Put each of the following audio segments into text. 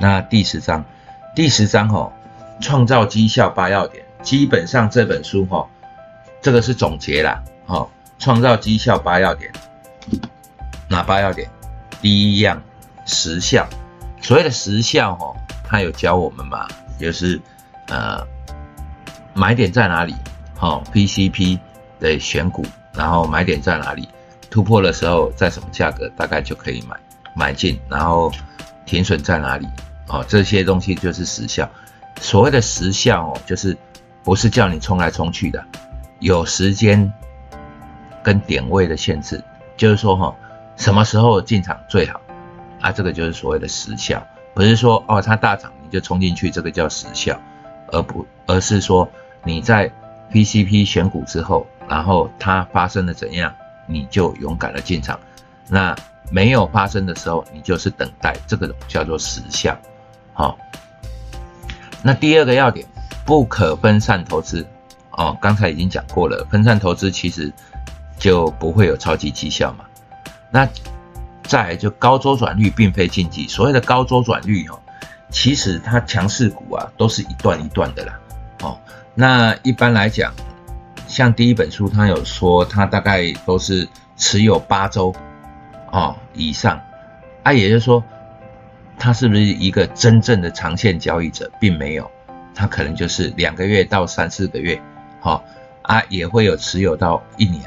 那第十章，第十章哈，创造绩效八要点，基本上这本书哈，这个是总结啦，哈，创造绩效八要点，哪八要点？第一样，时效。所谓的时效哈，他有教我们嘛，就是呃，买点在哪里？好，PCP 的选股，然后买点在哪里？突破的时候在什么价格，大概就可以买买进，然后停损在哪里？哦，这些东西就是时效。所谓的时效哦，就是不是叫你冲来冲去的，有时间跟点位的限制。就是说哈，什么时候进场最好啊？这个就是所谓的时效，不是说哦它大涨你就冲进去，这个叫时效，而不而是说你在 PCP 选股之后，然后它发生了怎样，你就勇敢的进场。那没有发生的时候，你就是等待，这个叫做时效。好，那第二个要点，不可分散投资哦。刚才已经讲过了，分散投资其实就不会有超级绩效嘛。那再就高周转率并非禁忌，所谓的高周转率哦，其实它强势股啊都是一段一段的啦。哦，那一般来讲，像第一本书它有说，它大概都是持有八周哦以上啊，也就是说。他是不是一个真正的长线交易者，并没有，他可能就是两个月到三四个月，好啊，也会有持有到一年，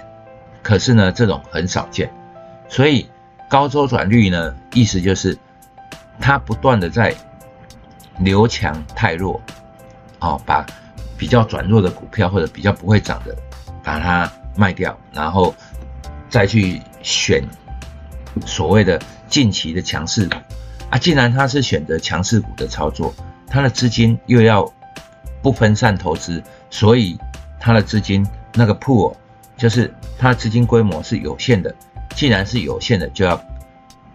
可是呢，这种很少见，所以高周转率呢，意思就是他不断的在留强太弱，哦，把比较转弱的股票或者比较不会涨的，把它卖掉，然后再去选所谓的近期的强势股。啊，既然他是选择强势股的操作，他的资金又要不分散投资，所以他的资金那个 pool 就是他的资金规模是有限的。既然是有限的，就要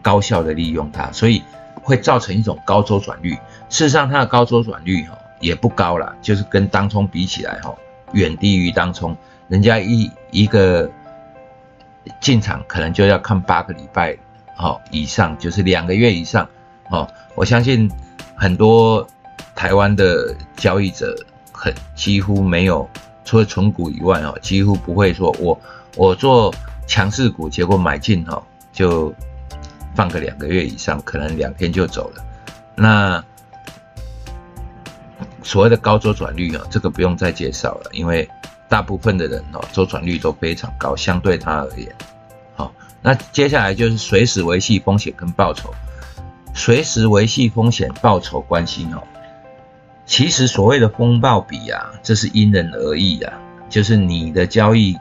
高效的利用它，所以会造成一种高周转率。事实上，它的高周转率哈也不高了，就是跟当冲比起来哈，远低于当冲。人家一一个进场可能就要看八个礼拜好以上，就是两个月以上。哦，我相信很多台湾的交易者很几乎没有，除了纯股以外哦，几乎不会说我我做强势股，结果买进哦就放个两个月以上，可能两天就走了。那所谓的高周转率啊，这个不用再介绍了，因为大部分的人哦周转率都非常高，相对他而言。好，那接下来就是随时维系风险跟报酬。随时维系风险报酬关系哦，其实所谓的风暴比啊，这是因人而异的，就是你的交易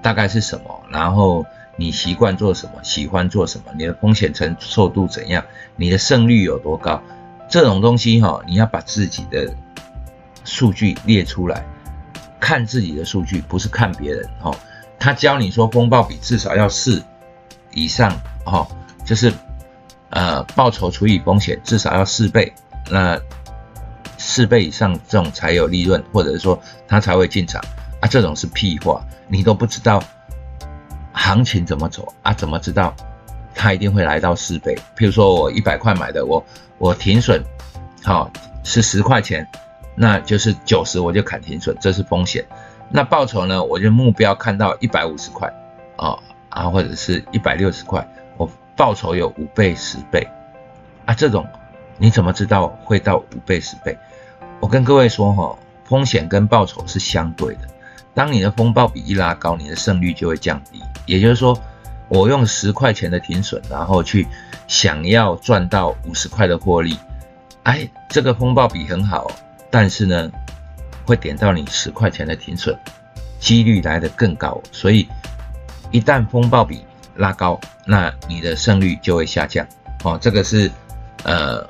大概是什么，然后你习惯做什么，喜欢做什么，你的风险承受度怎样，你的胜率有多高，这种东西哈，你要把自己的数据列出来，看自己的数据，不是看别人哈。他教你说风暴比至少要四以上哈，就是。呃，报酬除以风险至少要四倍，那四倍以上这种才有利润，或者是说他才会进场啊，这种是屁话，你都不知道行情怎么走啊，怎么知道他一定会来到四倍？譬如说我一百块买的，我我停损，好是十块钱，那就是九十我就砍停损，这是风险。那报酬呢，我就目标看到一百五十块，哦啊，或者是一百六十块。报酬有五倍、十倍啊，这种你怎么知道会到五倍、十倍？我跟各位说哈，风险跟报酬是相对的。当你的风暴比一拉高，你的胜率就会降低。也就是说，我用十块钱的停损，然后去想要赚到五十块的获利，哎，这个风暴比很好，但是呢，会点到你十块钱的停损，几率来的更高。所以一旦风暴比，拉高，那你的胜率就会下降哦。这个是呃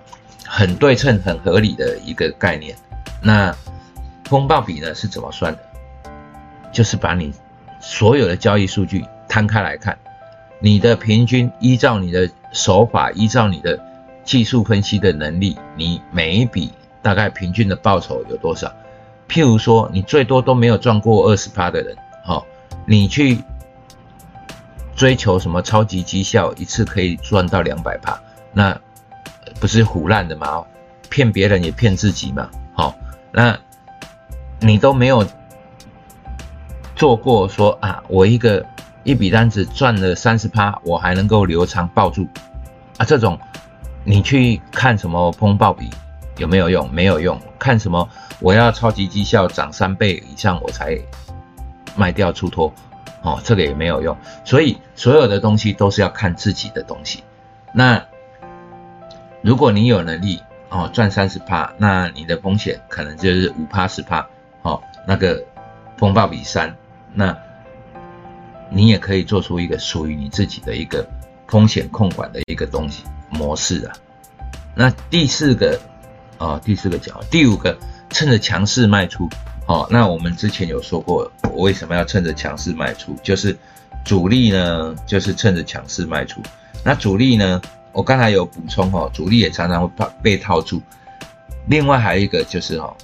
很对称、很合理的一个概念。那风暴比呢是怎么算的？就是把你所有的交易数据摊开来看，你的平均依照你的手法，依照你的技术分析的能力，你每一笔大概平均的报酬有多少？譬如说，你最多都没有赚过二十趴的人，好，你去。追求什么超级绩效，一次可以赚到两百趴，那不是胡乱的嘛，骗别人也骗自己嘛，好，那你都没有做过说啊，我一个一笔单子赚了三十趴，我还能够留长抱住啊，这种你去看什么风暴比有没有用？没有用，看什么我要超级绩效涨三倍以上我才卖掉出脱。哦，这个也没有用，所以所有的东西都是要看自己的东西。那如果你有能力哦赚三十帕，那你的风险可能就是五帕十帕，哦那个风暴比三，那你也可以做出一个属于你自己的一个风险控管的一个东西模式啊。那第四个啊第四个讲，第五个趁着强势卖出。好，那我们之前有说过，我为什么要趁着强势卖出？就是主力呢，就是趁着强势卖出。那主力呢，我刚才有补充哦，主力也常常会怕被套住。另外还有一个就是哦，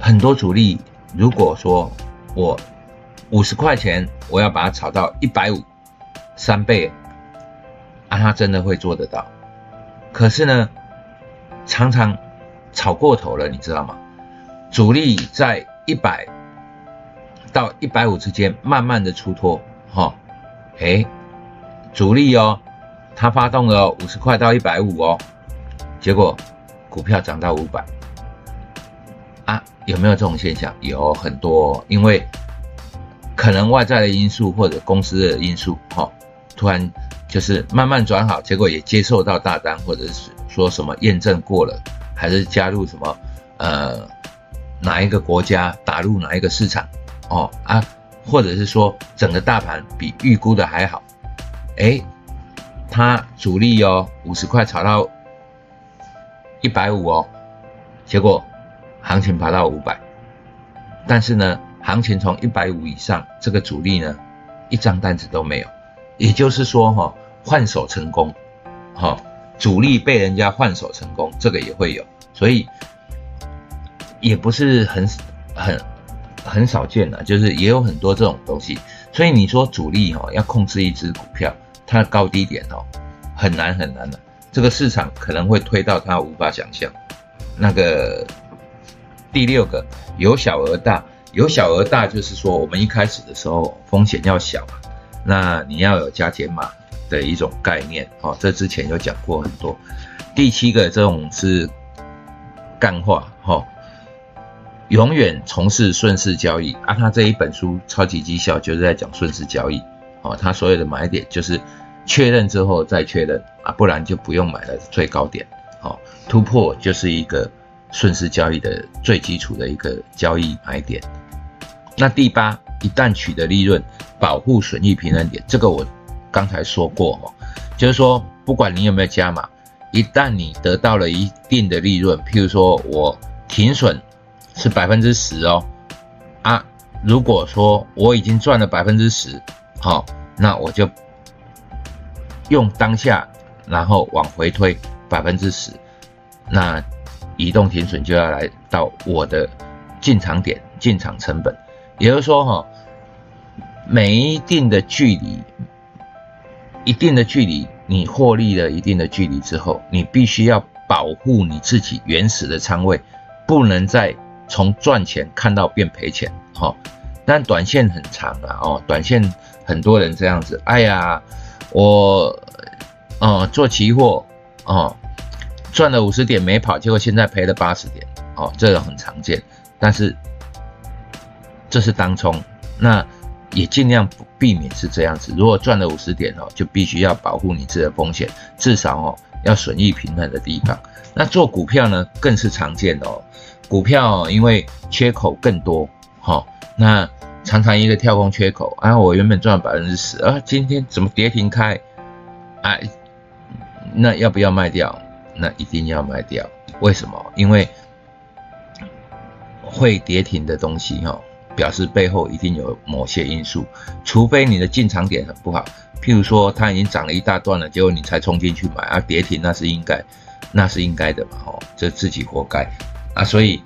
很多主力如果说我五十块钱，我要把它炒到一百五，三倍，啊，他真的会做得到。可是呢，常常炒过头了，你知道吗？主力在一百到一百五之间慢慢的出脱，哈，哎，主力哦，它发动了五十块到一百五哦，结果股票涨到五百，啊，有没有这种现象？有很多，因为可能外在的因素或者公司的因素，哈，突然就是慢慢转好，结果也接受到大单，或者是说什么验证过了，还是加入什么，呃。哪一个国家打入哪一个市场，哦啊，或者是说整个大盘比预估的还好，哎，它主力哦五十块炒到一百五哦，结果行情爬到五百，但是呢，行情从一百五以上，这个主力呢一张单子都没有，也就是说哈换手成功，哈主力被人家换手成功，这个也会有，所以。也不是很很很少见的，就是也有很多这种东西，所以你说主力哈要控制一只股票，它的高低点哦很难很难的，这个市场可能会推到它无法想象。那个第六个由小而大，由小而大就是说我们一开始的时候风险要小，那你要有加减码的一种概念哦，这之前有讲过很多。第七个这种是干话哈。永远从事顺势交易啊！他这一本书《超级绩效》就是在讲顺势交易哦。他所有的买点就是确认之后再确认啊，不然就不用买了最高点。好，突破就是一个顺势交易的最基础的一个交易买点。那第八，一旦取得利润，保护损益平衡点，这个我刚才说过哦，就是说不管你有没有加码，一旦你得到了一定的利润，譬如说我停损。是百分之十哦，啊，如果说我已经赚了百分之十，好，那我就用当下，然后往回推百分之十，那移动停损就要来到我的进场点、进场成本，也就是说哈，每一定的距离，一定的距离，你获利了一定的距离之后，你必须要保护你自己原始的仓位，不能再。从赚钱看到变赔钱，哈，但短线很长啊，哦，短线很多人这样子，哎呀，我，哦，做期货，哦，赚了五十点没跑，结果现在赔了八十点，哦，这个很常见，但是这是当冲，那也尽量避免是这样子。如果赚了五十点哦，就必须要保护你自己的风险，至少哦要损益平衡的地方。那做股票呢，更是常见哦。股票因为缺口更多，好，那常常一个跳空缺口，啊，我原本赚百分之十，啊，今天怎么跌停开？哎，那要不要卖掉？那一定要卖掉。为什么？因为会跌停的东西，哈，表示背后一定有某些因素，除非你的进场点很不好，譬如说它已经涨了一大段了，结果你才冲进去买，啊，跌停那是应该，那是应该的嘛，哦，这自己活该。啊，所以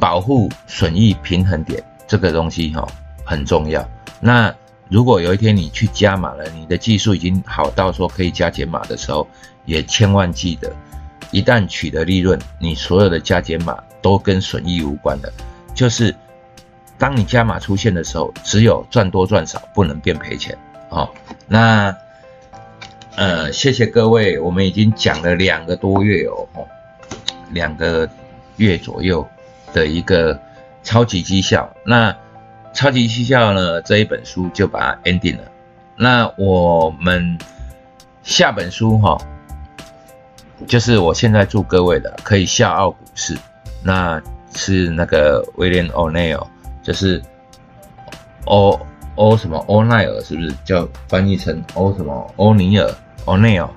保护损益平衡点这个东西哈很重要。那如果有一天你去加码了，你的技术已经好到说可以加减码的时候，也千万记得，一旦取得利润，你所有的加减码都跟损益无关的，就是当你加码出现的时候，只有赚多赚少，不能变赔钱。好，那呃，谢谢各位，我们已经讲了两个多月哦，两个月左右的一个超级绩效。那超级绩效呢这一本书就把它 ending 了。那我们下本书哈，就是我现在祝各位的可以笑傲股市，那是那个威廉欧内尔，就是欧。欧什么欧奈尔是不是叫翻译成欧什么欧尼尔欧内尔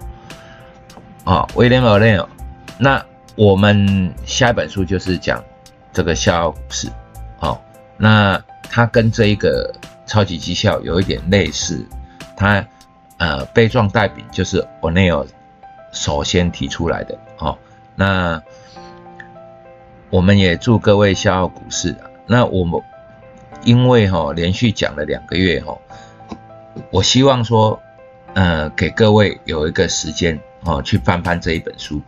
啊？威廉欧内尔。那我们下一本书就是讲这个笑傲股市，好，那它跟这一个超级绩效有一点类似，它呃被状代笔就是欧内尔首先提出来的，好，那我们也祝各位笑傲股市，那我们。因为哈连续讲了两个月哈，我希望说，呃，给各位有一个时间哦，去翻翻这一本书，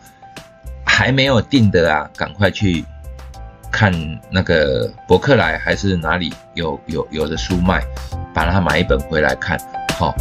还没有订的啊，赶快去看那个博客来还是哪里有有有的书卖，把它买一本回来看，好。